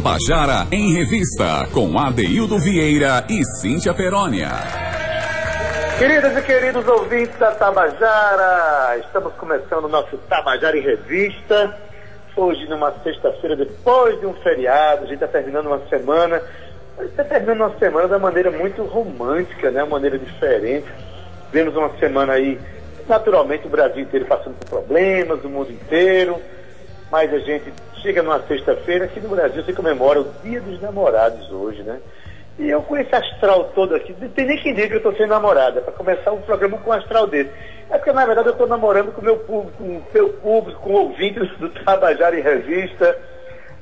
Tabajara em Revista, com Adeildo Vieira e Cíntia Perónia. Queridas e queridos ouvintes da Tabajara, estamos começando o nosso Tabajara em Revista. Hoje, numa sexta-feira, depois de um feriado, a gente está terminando uma semana. A gente está terminando uma semana da maneira muito romântica, né? Uma maneira diferente. Vemos uma semana aí, naturalmente, o Brasil inteiro passando por problemas, o mundo inteiro. Mas a gente chega numa sexta-feira, aqui no Brasil se comemora o Dia dos Namorados hoje, né? E eu com esse astral todo aqui, não tem nem que diga que eu estou sem namorada, para começar um programa com um astral desse. É porque, na verdade, eu estou namorando com o meu público, com o seu público, com ouvintes do Tabajara em Revista,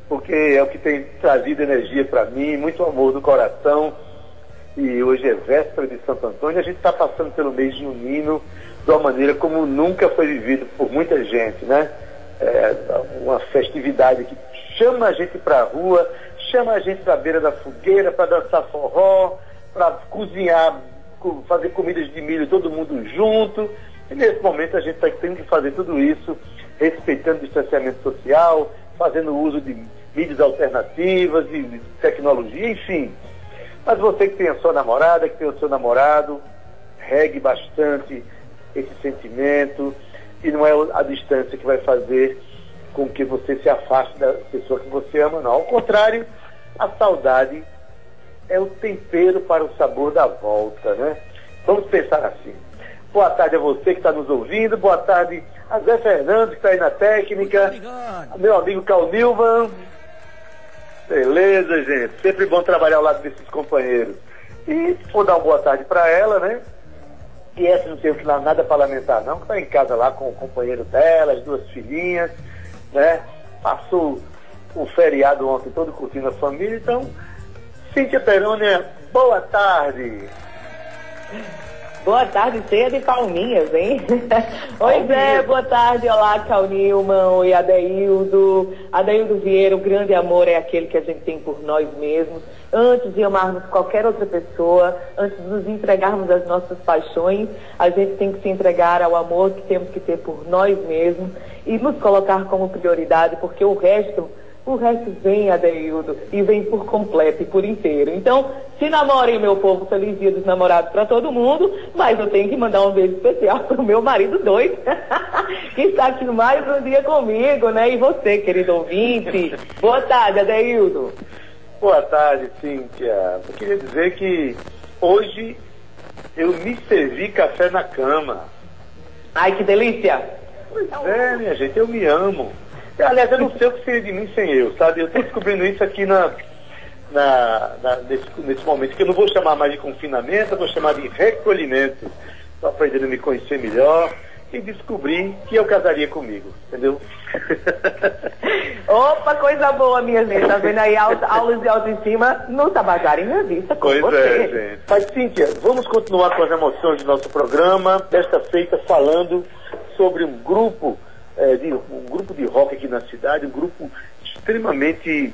porque é o que tem trazido energia para mim, muito amor do coração. E hoje é véspera de Santo Antônio, a gente está passando pelo mês junino de uma maneira como nunca foi vivido por muita gente, né? É uma festividade que chama a gente para a rua, chama a gente para a beira da fogueira, para dançar forró, para cozinhar, fazer comidas de milho todo mundo junto. E nesse momento a gente está tendo que fazer tudo isso respeitando o distanciamento social, fazendo uso de mídias alternativas, de, de tecnologia, enfim. Mas você que tem a sua namorada, que tem o seu namorado, regue bastante esse sentimento e não é a distância que vai fazer com que você se afaste da pessoa que você ama, não. Ao contrário, a saudade é o tempero para o sabor da volta, né? Vamos pensar assim. Boa tarde a você que está nos ouvindo, boa tarde a Zé Fernandes, que está aí na técnica, meu amigo Cal Nilvan. Beleza, gente. Sempre bom trabalhar ao lado desses companheiros. E vou dar uma boa tarde para ela, né? Essa não tem nada para lamentar, não, que está em casa lá com o companheiro dela, as duas filhinhas, né? Passou o feriado ontem todo curtindo a família, então, Cíntia Perônia, boa tarde. Boa tarde, cheia de palminhas, hein? Oi, Zé, boa tarde. Olá, Cal Nilman. Oi, Adeildo. Adeildo Vieira, o grande amor é aquele que a gente tem por nós mesmos. Antes de amarmos qualquer outra pessoa, antes de nos entregarmos às nossas paixões, a gente tem que se entregar ao amor que temos que ter por nós mesmos e nos colocar como prioridade, porque o resto o resto vem, Adeildo, e vem por completo e por inteiro. Então, se namorem, meu povo, feliz dia dos namorados para todo mundo, mas eu tenho que mandar um beijo especial para o meu marido doido, que está aqui mais um dia comigo, né? E você, querido ouvinte. Boa tarde, Adeildo. Boa tarde, Cíntia. Eu queria dizer que hoje eu me servi café na cama. Ai, que delícia! Pois é, minha gente, eu me amo. Aliás, eu não sei o que seria de mim sem eu, sabe? Eu estou descobrindo isso aqui na, na, na, nesse, nesse momento, que eu não vou chamar mais de confinamento, eu vou chamar de recolhimento. Estou aprendendo a me conhecer melhor e descobri que eu casaria comigo, entendeu? Opa, coisa boa, minha gente. Tá vendo aí aulas de autoestima no Tabajara em Revista com Pois você. é, gente. Mas, Cíntia, vamos continuar com as emoções do nosso programa. Desta feita, falando sobre um grupo, eh, de, um grupo de rock aqui na cidade, um grupo extremamente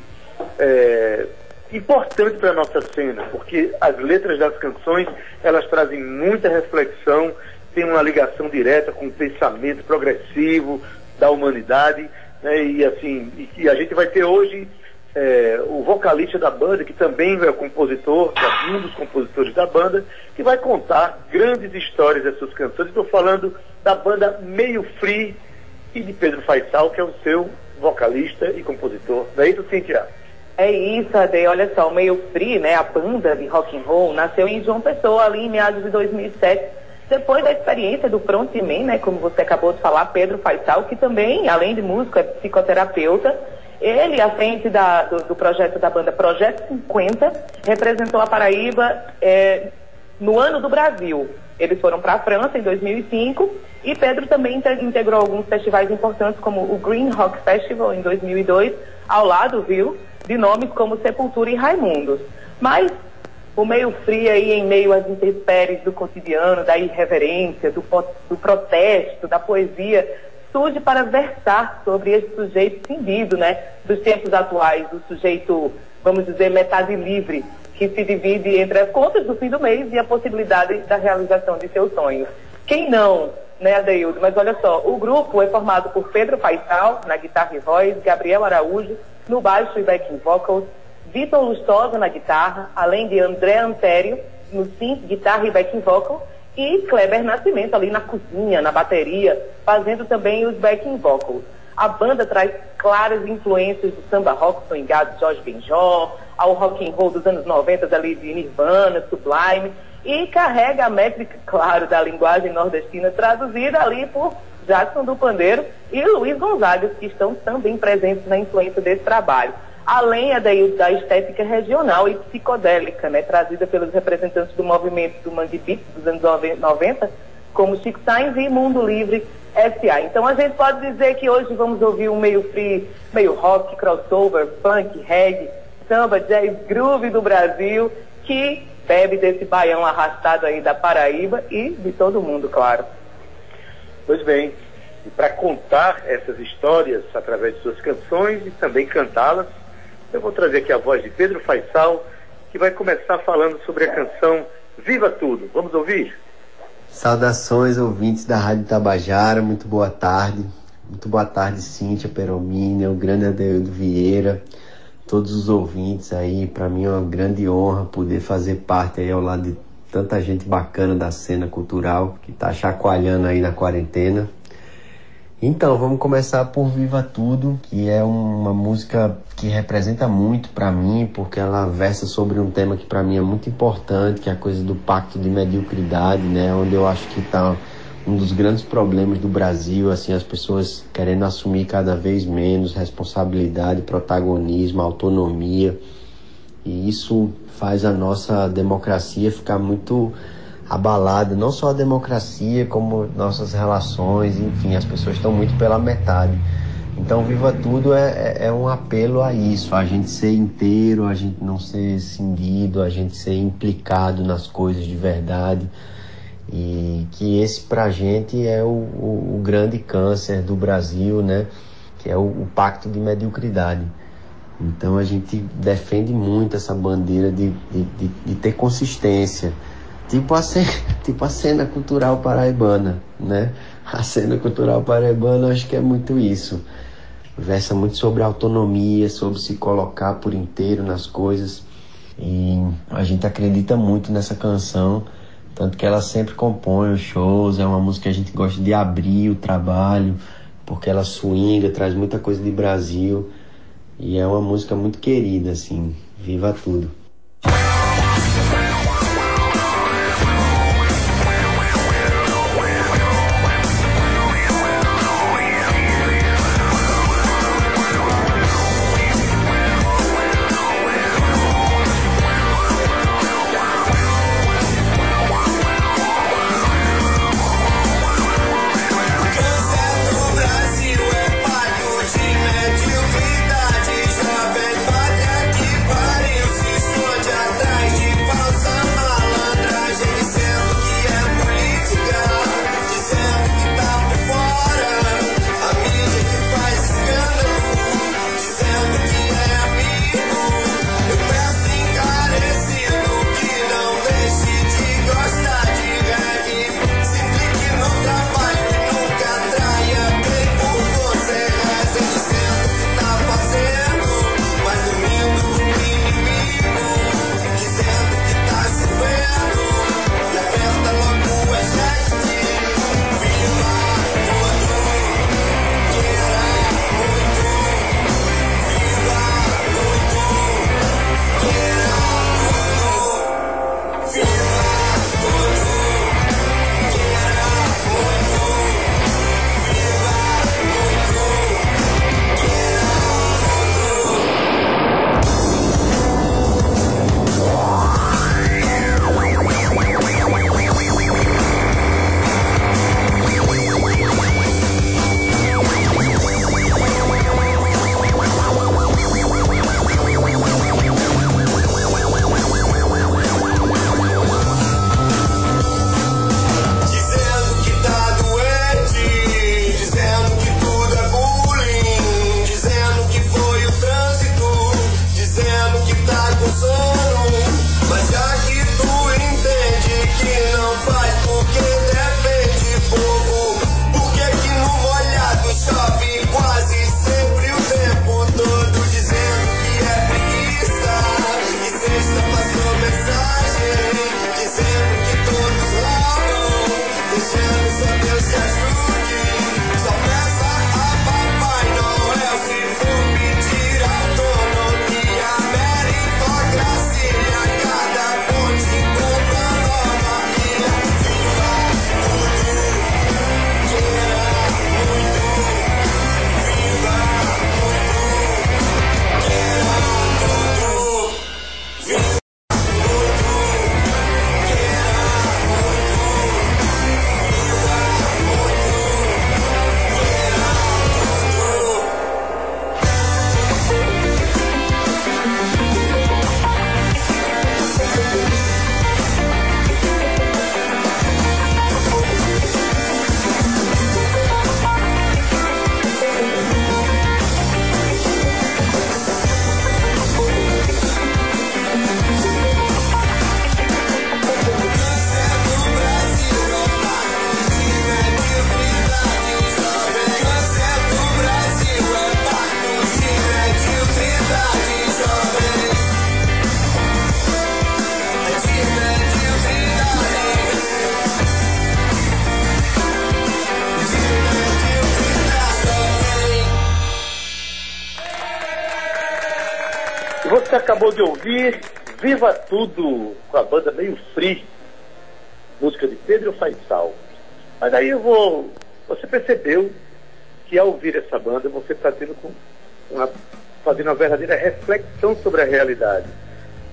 eh, importante para a nossa cena, porque as letras das canções, elas trazem muita reflexão, tem uma ligação direta com o pensamento progressivo da humanidade, né? E assim, e, e a gente vai ter hoje é, o vocalista da banda, que também é compositor, é um dos compositores da banda, que vai contar grandes histórias das suas canções. Estou falando da banda Meio Free e de Pedro Faisal, que é o seu vocalista e compositor. Não é isso, Cintia? É isso, Ade. Olha só, o Meio Free, né, a banda de rock and roll, nasceu em João Pessoa ali em meados de 2007. Depois da experiência do frontman, né, como você acabou de falar, Pedro Faisal, que também, além de músico, é psicoterapeuta, ele, à frente da, do, do, projeto da banda Projeto 50, representou a Paraíba é, no ano do Brasil. Eles foram para a França em 2005 e Pedro também integrou alguns festivais importantes, como o Green Rock Festival em 2002, ao lado, viu, de nomes como Sepultura e Raimundos. Mas o meio frio aí em meio às intempéries do cotidiano, da irreverência, do, do protesto, da poesia, surge para versar sobre esse sujeito cindido, né, dos tempos atuais, do sujeito, vamos dizer, metade livre, que se divide entre as contas do fim do mês e a possibilidade da realização de seus sonhos. Quem não, né, Adeildo? Mas olha só, o grupo é formado por Pedro Faisal, na guitarra e voz, Gabriel Araújo, no baixo e backing vocals, Vitor Lustosa na guitarra, além de André Antério no synth, guitarra e backing vocal, e Kleber Nascimento ali na cozinha, na bateria, fazendo também os backing vocals. A banda traz claras influências do samba rock swingado Jorge Benjor, ao rock and roll dos anos 90 ali de Nirvana, Sublime, e carrega a métrica, claro, da linguagem nordestina traduzida ali por Jackson do Pandeiro e Luiz Gonzaga, que estão também presentes na influência desse trabalho. Além da estética regional e psicodélica, né, trazida pelos representantes do movimento do Mangue Beat dos anos 90, como Chico Sainz e Mundo Livre SA. Então a gente pode dizer que hoje vamos ouvir um meio free, meio rock, crossover, funk, reggae, samba, jazz, groove do Brasil, que bebe desse baião arrastado aí da Paraíba e de todo mundo, claro. Pois bem, e para contar essas histórias através de suas canções e também cantá-las, eu vou trazer aqui a voz de Pedro Faisal, que vai começar falando sobre a canção Viva Tudo. Vamos ouvir? Saudações, ouvintes da Rádio Tabajara, muito boa tarde. Muito boa tarde, Cíntia Peromínia, o grande Adeildo Vieira, todos os ouvintes aí. Para mim é uma grande honra poder fazer parte aí ao lado de tanta gente bacana da cena cultural que está chacoalhando aí na quarentena. Então, vamos começar por Viva Tudo, que é uma música que representa muito para mim, porque ela versa sobre um tema que para mim é muito importante, que é a coisa do pacto de mediocridade, né, onde eu acho que está um dos grandes problemas do Brasil, assim, as pessoas querendo assumir cada vez menos responsabilidade, protagonismo, autonomia. E isso faz a nossa democracia ficar muito abalada, não só a democracia, como nossas relações, enfim, as pessoas estão muito pela metade. Então, Viva Tudo é, é, é, um apelo a isso, a gente ser inteiro, a gente não ser cindido, a gente ser implicado nas coisas de verdade. E que esse pra gente é o, o, o grande câncer do Brasil, né? Que é o, o, pacto de mediocridade. Então a gente defende muito essa bandeira de, de, de, de ter consistência Tipo a, cena, tipo a cena cultural paraibana, né? A cena cultural paraibana acho que é muito isso. Versa muito sobre autonomia, sobre se colocar por inteiro nas coisas. E a gente acredita muito nessa canção, tanto que ela sempre compõe os shows, é uma música que a gente gosta de abrir o trabalho, porque ela swinga, traz muita coisa de Brasil. E é uma música muito querida, assim. Viva tudo! De ouvir Viva Tudo com a banda Meio Free, música de Pedro Faisal. Mas aí eu vou. Você percebeu que ao ouvir essa banda você está tendo uma, fazendo uma verdadeira reflexão sobre a realidade.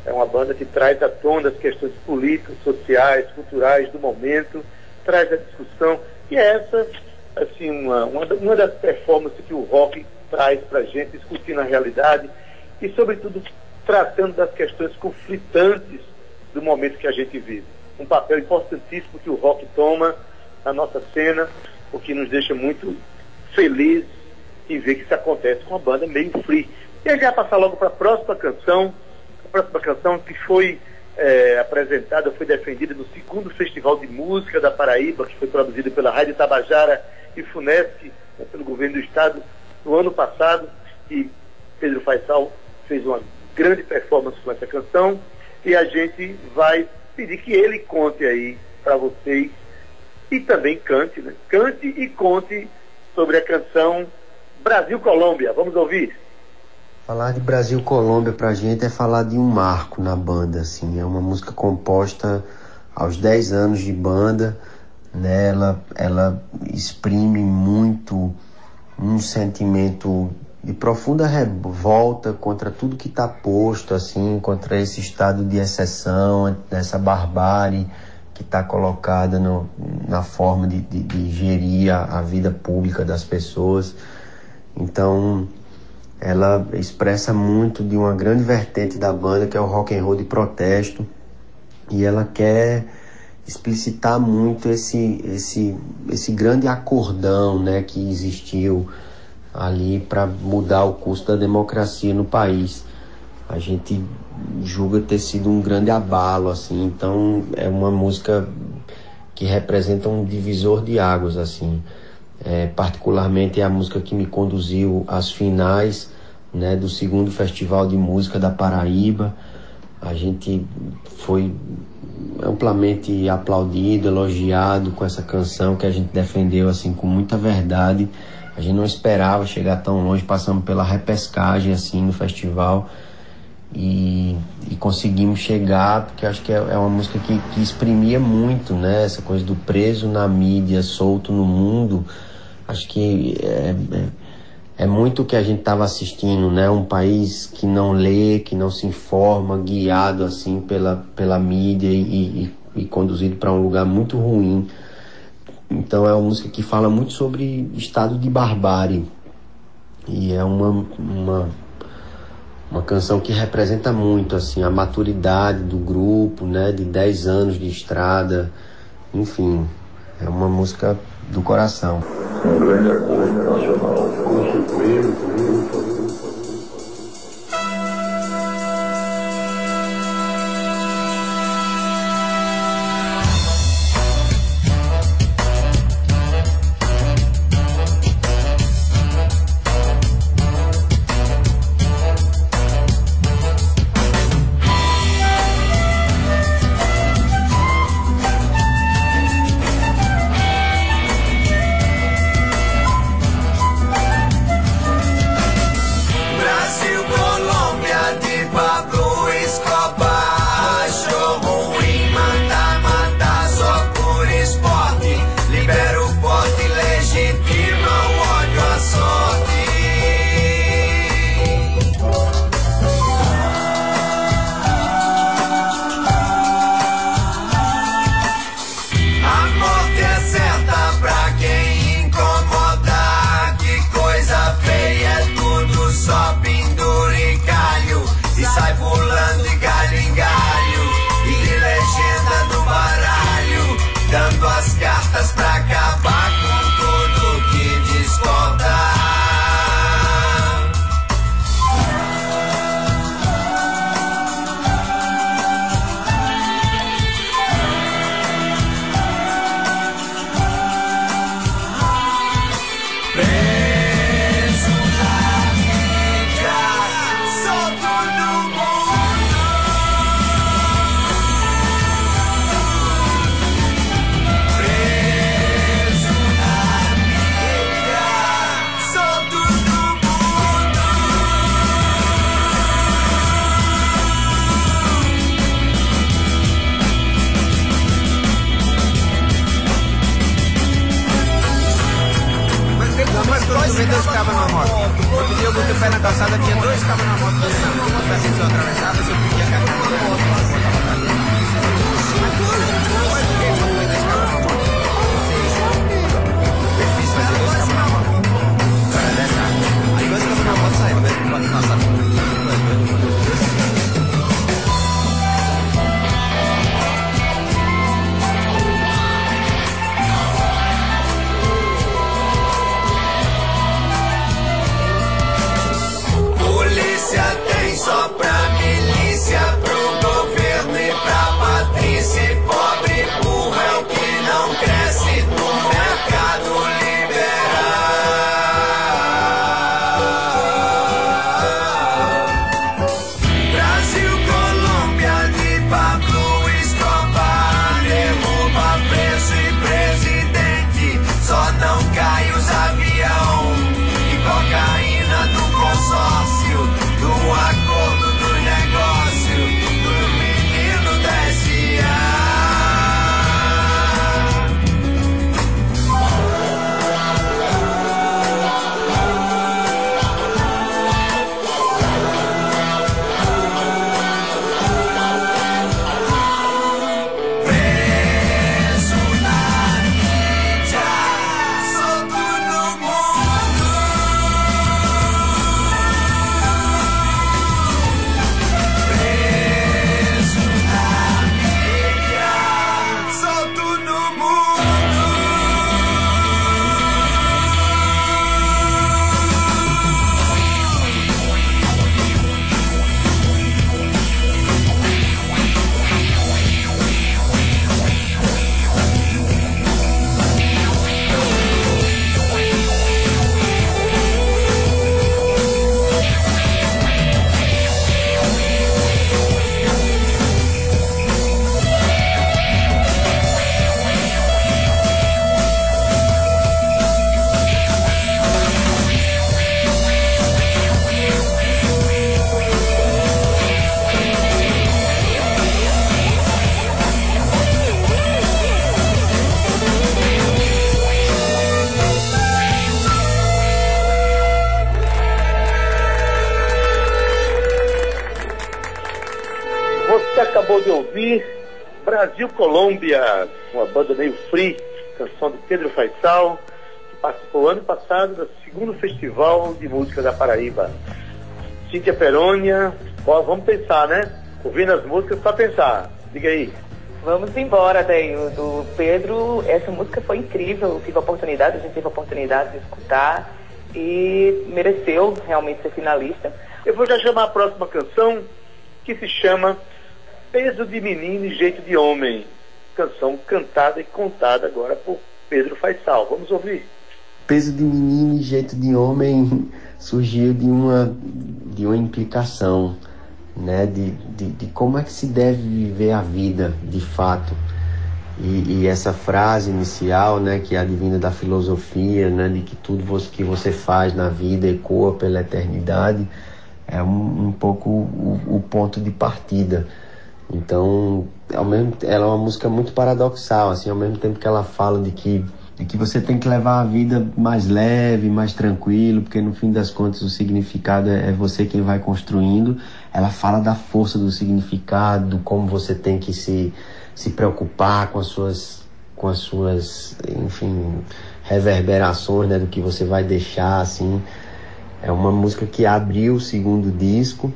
É uma banda que traz à tona as questões políticas, sociais, culturais do momento, traz a discussão. E é essa, assim, uma, uma, uma das performances que o rock traz para a gente, discutindo a realidade e, sobretudo, tratando das questões conflitantes do momento que a gente vive. Um papel importantíssimo que o rock toma na nossa cena, o que nos deixa muito felizes em ver que isso acontece com a banda meio free. E aí já passar logo para a próxima canção, a próxima canção que foi é, apresentada, foi defendida no segundo Festival de Música da Paraíba, que foi produzido pela Rádio Tabajara e Funesc, né, pelo governo do estado, no ano passado, e Pedro Faisal fez uma grande performance com essa canção, e a gente vai pedir que ele conte aí para vocês, e também cante, né? Cante e conte sobre a canção Brasil Colômbia. Vamos ouvir. Falar de Brasil Colômbia pra gente é falar de um marco na banda, assim. É uma música composta aos 10 anos de banda, né? Ela exprime muito um sentimento de profunda revolta contra tudo que está posto, assim, contra esse estado de exceção, dessa barbárie que está colocada no, na forma de, de, de gerir a, a, vida pública das pessoas. Então, ela expressa muito de uma grande vertente da banda, que é o rock and roll de protesto, e ela quer explicitar muito esse, esse, esse grande acordão né, que existiu ali para mudar o curso da democracia no país. A gente julga ter sido um grande abalo, assim, então é uma música que representa um divisor de águas, assim. É, particularmente é a música que me conduziu às finais né, do segundo Festival de Música da Paraíba. A gente foi amplamente aplaudido, elogiado com essa canção que a gente defendeu assim com muita verdade. A gente não esperava chegar tão longe, passamos pela repescagem assim no festival e, e conseguimos chegar, porque acho que é, é uma música que, que exprimia muito, né? Essa coisa do preso na mídia, solto no mundo. Acho que é, é, é muito o que a gente estava assistindo, né? Um país que não lê, que não se informa, guiado assim pela, pela mídia e, e, e conduzido para um lugar muito ruim. Então é uma música que fala muito sobre estado de barbárie. E é uma, uma, uma canção que representa muito assim a maturidade do grupo, né, de 10 anos de estrada. Enfim, é uma música do coração. Um grande acordo nacional ouvir Brasil Colômbia, uma banda meio free, canção de Pedro Faisal, que participou ano passado do segundo Festival de Música da Paraíba. Cíntia Perônia, vamos pensar, né? Ouvindo as músicas para pensar. Diga aí. Vamos embora, Deio. Do Pedro, essa música foi incrível. Eu tive a oportunidade, a gente teve a oportunidade de escutar e mereceu realmente ser finalista. Eu vou já chamar a próxima canção, que se chama Peso de Menino e Jeito de Homem. Canção cantada e contada agora por Pedro Faisal. Vamos ouvir. Peso de Menino e Jeito de Homem surgiu de uma, de uma implicação, né? De, de, de como é que se deve viver a vida, de fato. E, e, essa frase inicial, né, que é a divina da filosofia, né, de que tudo que você faz na vida ecoa pela eternidade, é um, um pouco o, o ponto de partida. Então, ao mesmo, ela é uma música muito paradoxal, assim, ao mesmo tempo que ela fala de que, de que você tem que levar a vida mais leve, mais tranquilo, porque no fim das contas o significado é, é você quem vai construindo. Ela fala da força do significado, como você tem que se, se preocupar com as suas, com as suas, enfim, reverberações, né, do que você vai deixar, assim. É uma música que abriu o segundo disco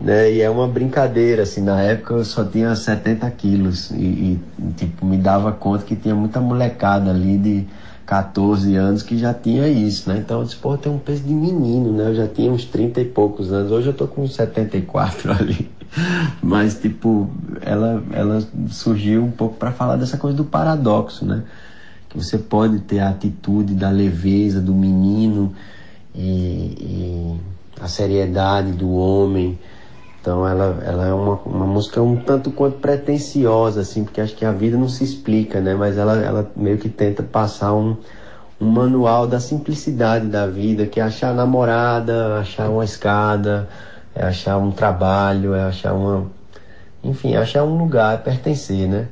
né? E é uma brincadeira, assim, na época eu só tinha 70 quilos e, e, tipo, me dava conta que tinha muita molecada ali de 14 anos que já tinha isso, né? Então eu disse, pô, tem um peso de menino, né? Eu já tinha uns 30 e poucos anos, hoje eu tô com 74 ali. Mas, tipo, ela, ela surgiu um pouco para falar dessa coisa do paradoxo, né? Que você pode ter a atitude da leveza do menino e, e a seriedade do homem, então ela, ela é uma, uma música um tanto quanto pretensiosa, assim, porque acho que a vida não se explica, né? Mas ela, ela meio que tenta passar um, um manual da simplicidade da vida, que é achar namorada, achar uma escada, é achar um trabalho, é achar uma. Enfim, achar um lugar, é pertencer, né?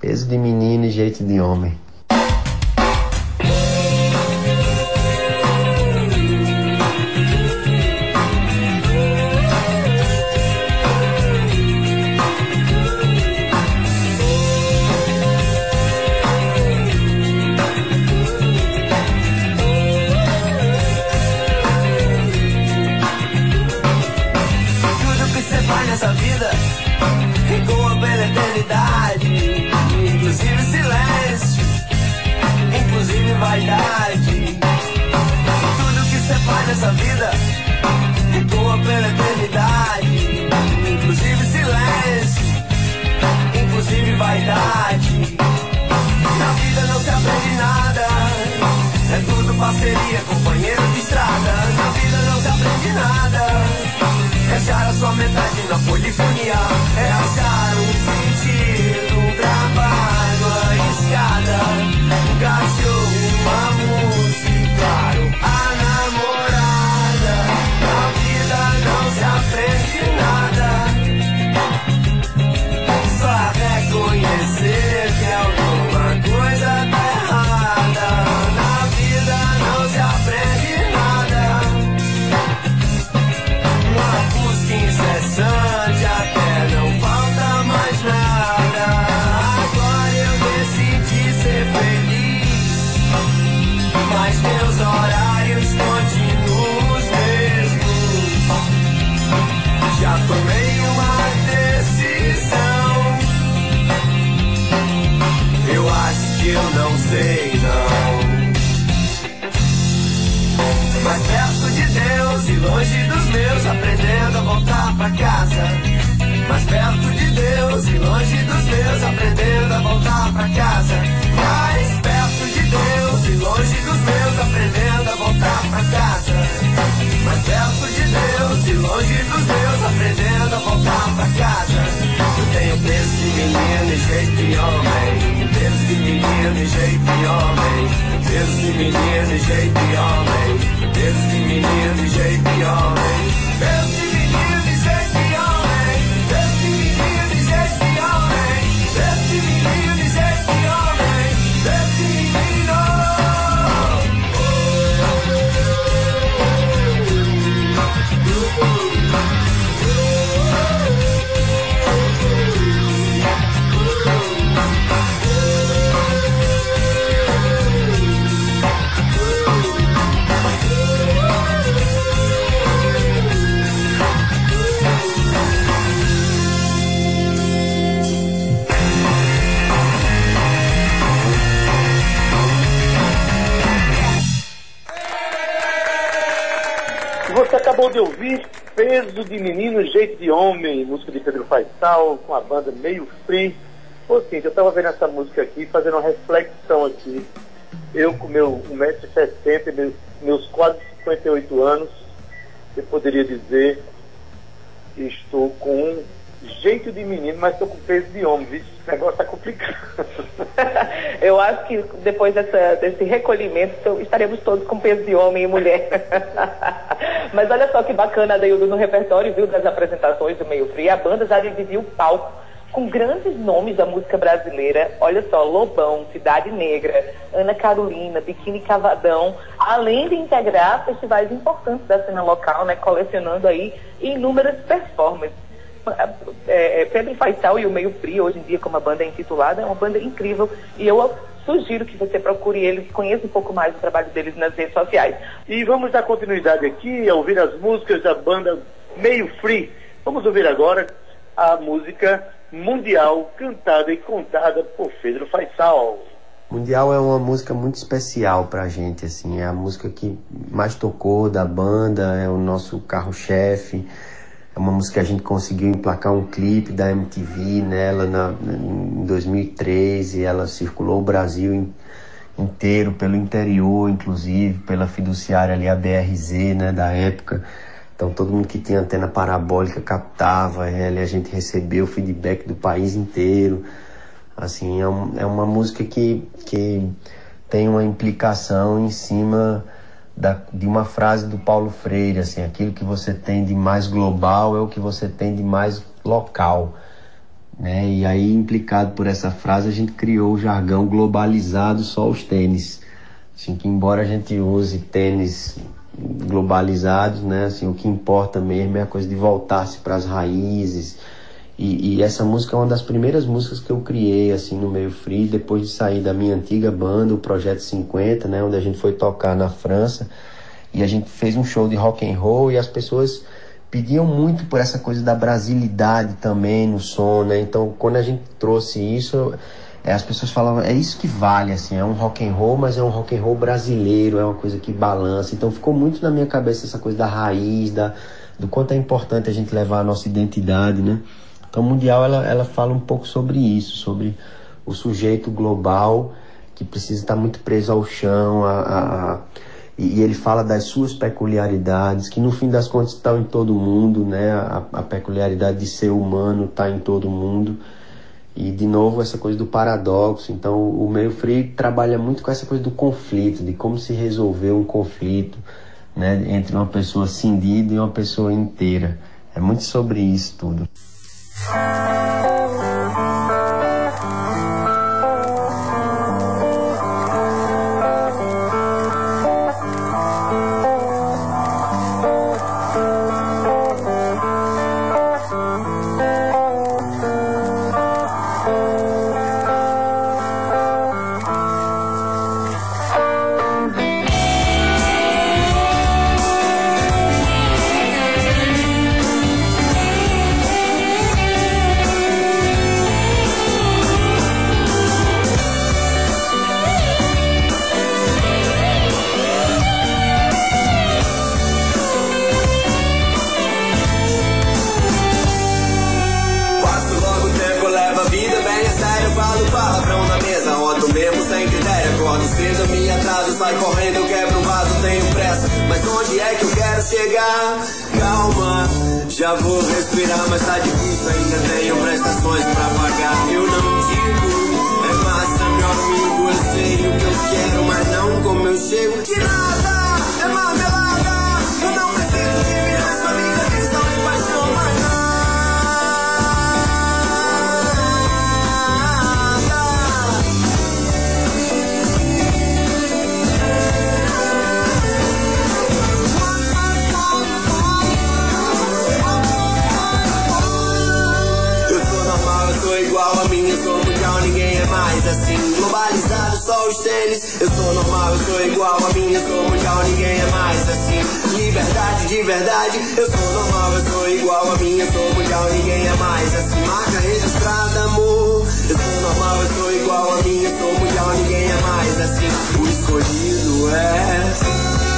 Peso de menino e jeito de homem. Eternidade, inclusive silêncio, inclusive vaidade. Tudo que faz nessa vida ecoa pela eternidade, inclusive silêncio, inclusive vaidade. Na vida não se aprende nada, é tudo parceria, companheiro de estrada. Na vida não se aprende nada. É achar a sua metade na polifonia. É achar um sentido, um trabalho, Peso de Menino, Jeito de Homem, música de Pedro Faisal, com a banda Meio Free. Ô, Cintia, eu estava vendo essa música aqui, fazendo uma reflexão aqui. Eu, com meu 1,60m, meus, quase 58 anos, eu poderia dizer que estou com jeito de menino, mas estou com peso de homem. Esse negócio está complicado. Eu acho que depois dessa, desse recolhimento estaremos todos com peso de homem e mulher. Mas olha só que bacana, Adeildo, no repertório viu, das apresentações do Meio Frio, a banda já dividiu o palco com grandes nomes da música brasileira. Olha só, Lobão, Cidade Negra, Ana Carolina, Biquíni Cavadão, além de integrar festivais importantes da cena local, né, colecionando aí inúmeras performances. É, é, Pedro Faisal e o Meio Frio, hoje em dia, como a banda é intitulada, é uma banda incrível e eu sugiro que você procure eles conheça um pouco mais o trabalho deles nas redes sociais. E vamos dar continuidade aqui a ouvir as músicas da banda Meio Free. Vamos ouvir agora a música Mundial, cantada e contada por Pedro Faisal. Mundial é uma música muito especial pra gente, assim, é a música que mais tocou da banda, é o nosso carro-chefe. Uma música que a gente conseguiu emplacar um clipe da MTV nela na, em 2013. Ela circulou o Brasil in, inteiro, pelo interior, inclusive, pela fiduciária ali, a BRZ, né, da época. Então todo mundo que tinha antena parabólica captava a gente recebeu feedback do país inteiro. Assim, é, um, é uma música que, que tem uma implicação em cima da, de uma frase do Paulo Freire, assim, aquilo que você tem de mais global é o que você tem de mais local. Né? E aí, implicado por essa frase, a gente criou o jargão globalizado só os tênis. Assim, que embora a gente use tênis globalizados, né? Assim, o que importa mesmo é a coisa de voltar-se para as raízes. E, e, essa música é uma das primeiras músicas que eu criei assim no meio free depois de sair da minha antiga banda, o Projeto 50, né, onde a gente foi tocar na França e a gente fez um show de rock and roll e as pessoas pediam muito por essa coisa da brasilidade também no som, né? Então, quando a gente trouxe isso, é, as pessoas falavam, é isso que vale, assim, é um rock and roll, mas é um rock and roll brasileiro, é uma coisa que balança. Então, ficou muito na minha cabeça essa coisa da raiz, da, do quanto é importante a gente levar a nossa identidade, né? Então, Mundial, ela, ela fala um pouco sobre isso, sobre o sujeito global que precisa estar muito preso ao chão, a, a, a e, ele fala das suas peculiaridades, que no fim das contas estão em todo mundo, né? A, a peculiaridade de ser humano está em todo mundo. E de novo essa coisa do paradoxo. Então o meio frio trabalha muito com essa coisa do conflito, de como se resolver um conflito, né, entre uma pessoa cindida e uma pessoa inteira. É muito sobre isso tudo. Oh, oh, oh. Já vou respirar, mas tá difícil, ainda tenho prestações pra pagar. Eu não digo, é massa, meu amigo, eu sei o que eu quero, mas não como eu chego. Que não só os tênis. Eu sou normal, eu sou igual a mim, eu sou mundial, ninguém é mais assim. Liberdade de verdade, eu sou normal, eu sou igual a mim, eu sou mundial, ninguém é mais assim. Marca registrada, amor. Eu sou normal, eu sou igual a mim, eu sou mundial, ninguém é mais assim. O escolhido é.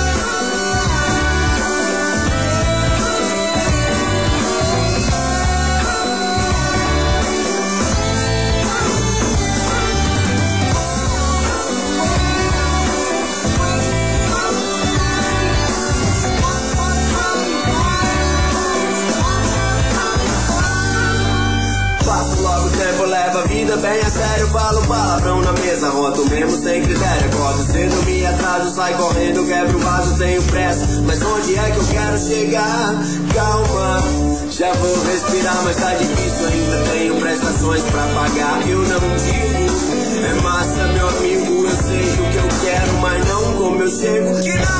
Say,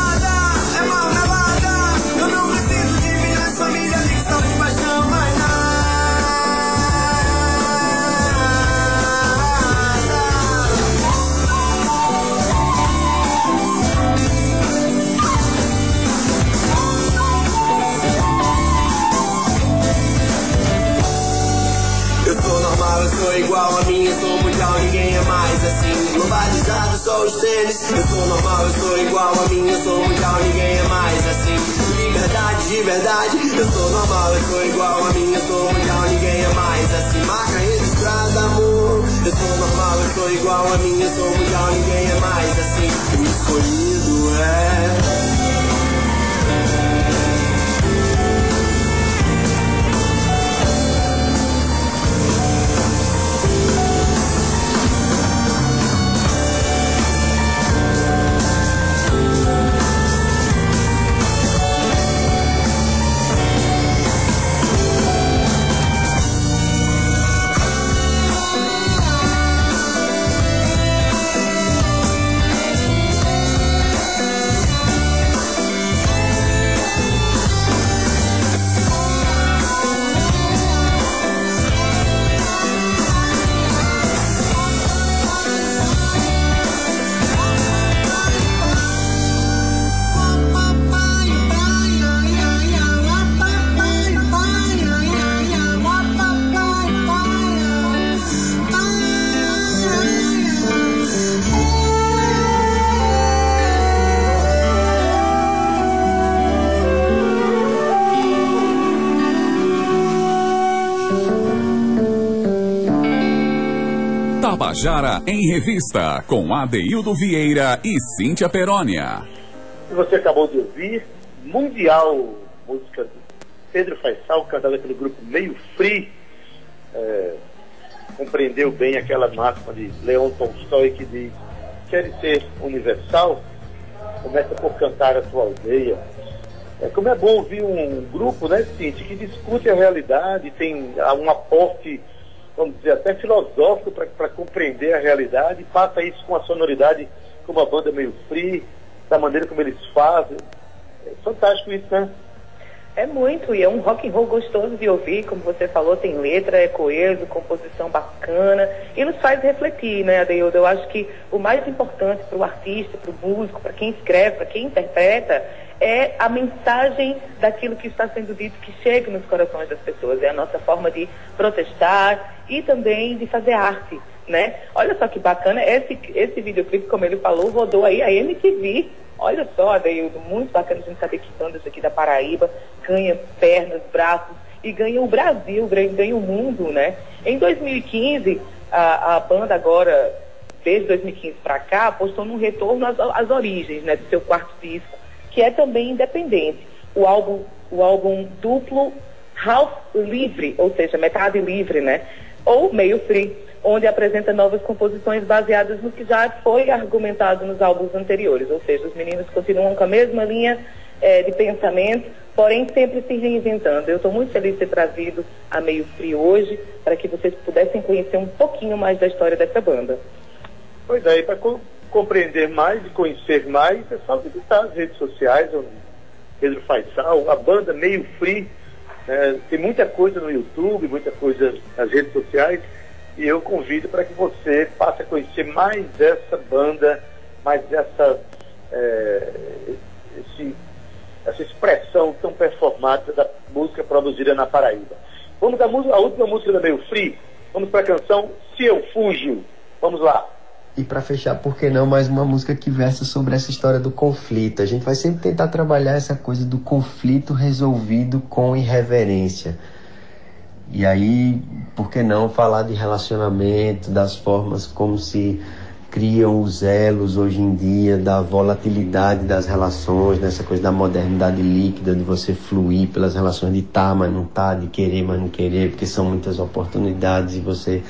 Eu sou igual a minha, sou mundial, ninguém é mais. Assim, marca registrada, amor. Eu sou normal, eu sou igual a minha, sou mundial, ninguém é mais. Assim, o escolhido é. Tabajara em Revista, com Adeildo Vieira e Cíntia Perónia. Você acabou de ouvir Mundial, música de Pedro Faisal, cantada pelo grupo Meio Free. É, compreendeu bem aquela máxima de Leon Tolstói que diz: quer ser universal? Começa por cantar a tua aldeia. É, como é bom ouvir um grupo, né, Cintia, que discute a realidade, tem um aporte vamos dizer, até filosófico para compreender a realidade, e passa isso com a sonoridade, como a banda meio free, da maneira como eles fazem. É fantástico isso, né? É muito, e é um rock and roll gostoso de ouvir, como você falou, tem letra, é coeso, composição bacana, e nos faz refletir, né, Adeildo? Eu acho que o mais importante para o artista, para o músico, para quem escreve, para quem interpreta, é a mensagem daquilo que está sendo dito que chegue nos corações das pessoas. É a nossa forma de protestar e também de fazer arte, né? Olha só que bacana, esse, esse videoclipe, como ele falou, rodou aí a MTV Olha só, Adeildo, muito bacana a gente saber que bandas aqui da Paraíba ganha pernas, braços e ganha o Brasil, ganha o mundo, né? Em 2015, a, a banda agora, desde 2015 para cá, apostou num retorno às, às origens, né, do seu quarto disco, que é também independente. O álbum, o álbum duplo Half Livre, ou seja, metade livre, né? Ou meio free onde apresenta novas composições baseadas no que já foi argumentado nos álbuns anteriores, ou seja, os meninos continuam com a mesma linha é, de pensamento, porém sempre se reinventando. Eu estou muito feliz de ter trazido a Meio Frio hoje, para que vocês pudessem conhecer um pouquinho mais da história dessa banda. Pois é, para co compreender mais e conhecer mais, é só visitar as redes sociais, onde Pedro Faisal, a banda Meio Free, é, tem muita coisa no YouTube, muita coisa nas redes sociais, e eu convido para que você passe a conhecer mais essa banda, mais essa, é, esse, essa expressão tão performática da música produzida na Paraíba. Vamos da música, a última música da Meio Free, vamos para a canção Se Eu Fujo. Vamos lá. E para fechar, por que não mais uma música que versa sobre essa história do conflito? A gente vai sempre tentar trabalhar essa coisa do conflito resolvido com irreverência. E aí, por que não falar de relacionamento, das formas como se criam os elos hoje em dia, da volatilidade das relações, nessa coisa da modernidade líquida, de você fluir pelas relações de tá, mas não tá, de querer, mas não querer, porque são muitas oportunidades e você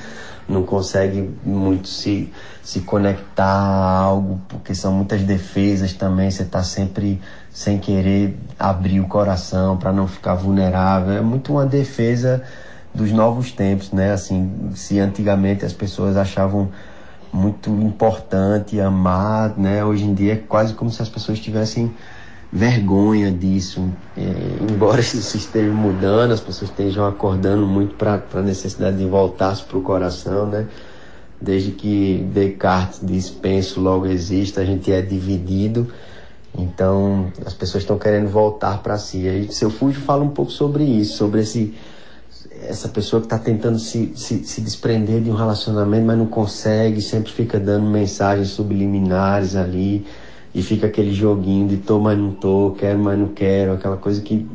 não consegue muito se, se conectar a algo, porque são muitas defesas também, você está sempre sem querer abrir o coração para não ficar vulnerável. É muito uma defesa dos novos tempos, né? Assim, se antigamente as pessoas achavam muito importante amar, né? Hoje em dia é quase como se as pessoas tivessem vergonha disso. É, embora isso esteja mudando, as pessoas estejam acordando muito para a necessidade de voltar-se para o coração, né? Desde que Descartes diz penso, logo existe, a gente é dividido. Então as pessoas estão querendo voltar para si. Aí Seu Fujo fala um pouco sobre isso, sobre esse essa pessoa que está tentando se, se, se, desprender de um relacionamento, mas não consegue, sempre fica dando mensagens subliminares ali, e fica aquele joguinho de tô, mas não tô, quero, mas não quero, aquela coisa que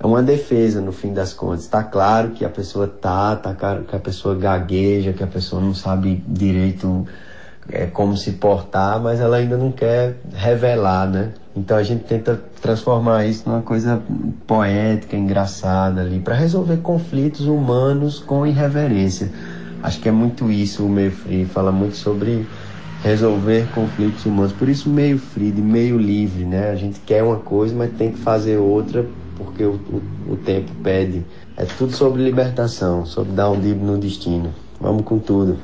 é uma defesa no fim das contas. Está claro que a pessoa tá, tá claro que a pessoa gagueja, que a pessoa não sabe direito é, como se portar, mas ela ainda não quer revelar, né? Então a gente tenta transformar isso numa coisa poética, engraçada ali, para resolver conflitos humanos com irreverência. Acho que é muito isso o meio free, fala muito sobre resolver conflitos humanos. Por isso meio de meio livre, né? A gente quer uma coisa, mas tem que fazer outra porque o, o, o tempo pede. É tudo sobre libertação, sobre dar um livro no destino. Vamos com tudo.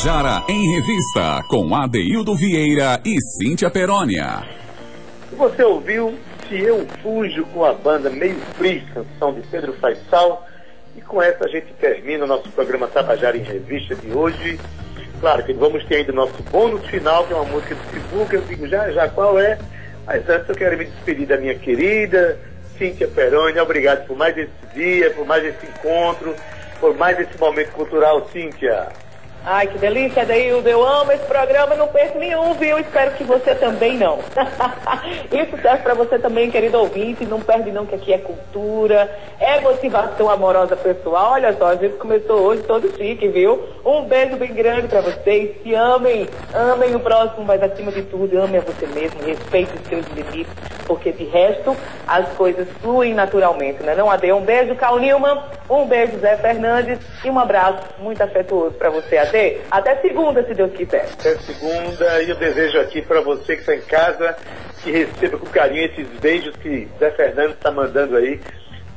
Tabajara em Revista, com Adeildo Vieira e Cíntia Perónia. Você ouviu Se Eu Fujo com a banda Meio Frio, canção de Pedro Faisal. E com essa a gente termina o nosso programa Tabajara em Revista de hoje. Claro que vamos ter ainda o nosso bônus final, que é uma música do Facebook, eu digo já já qual é. Mas antes eu quero me despedir da minha querida Cíntia Peroni. Obrigado por mais esse dia, por mais esse encontro, por mais esse momento cultural, Cíntia. Ai, que delícia, Deildo. Eu amo esse programa, não perco nenhum, viu? Espero que você também não. Isso serve para você também, querido ouvinte. Não perde não, que aqui é cultura, é motivação amorosa pessoal. Olha só, a gente começou hoje todo chique, viu? Um beijo bem grande para vocês. Se amem, amem o próximo, mas acima de tudo, amem a você mesmo, respeite os seus limites, porque de resto as coisas fluem naturalmente, né? Não, Ade? Um beijo, Cal Nilman. Um beijo, Zé Fernandes. E um abraço muito afetuoso para você, Ade. Até segunda, se Deus quiser. Até segunda, e eu desejo aqui para você que está em casa que receba com carinho esses beijos que Zé Fernandes está mandando aí.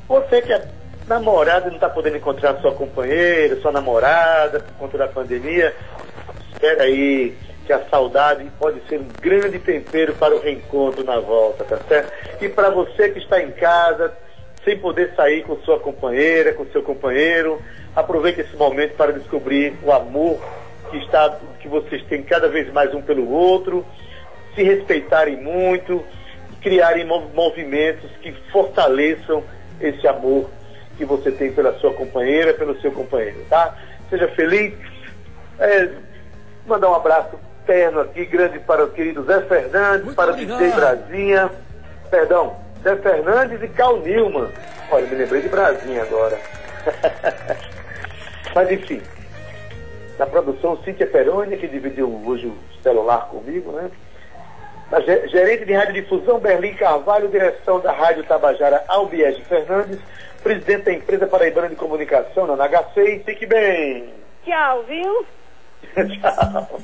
Você que é namorada e não está podendo encontrar sua companheira, sua namorada por conta da pandemia, espera aí que a saudade pode ser um grande tempero para o reencontro na volta, tá certo? E para você que está em casa, sem poder sair com sua companheira, com seu companheiro, aproveite esse momento para descobrir o amor que está, que vocês têm cada vez mais um pelo outro, se respeitarem muito, criarem mov- movimentos que fortaleçam esse amor que você tem pela sua companheira, pelo seu companheiro, tá? Seja feliz. É, mandar um abraço terno aqui, grande para o querido Zé Fernandes, para o DJ Brasinha, perdão, Zé Fernandes e Cal Nilman. Olha, me lembrei de Brasinha agora. Mas enfim, na produção Cíntia Peroni, que dividiu hoje o celular comigo, né? A ge- gerente de radiodifusão Berlim Carvalho, direção da Rádio Tabajara Albiege Fernandes, presidente da empresa Paraibana de Comunicação, na NHC, fique bem. Tchau, viu? Tchau.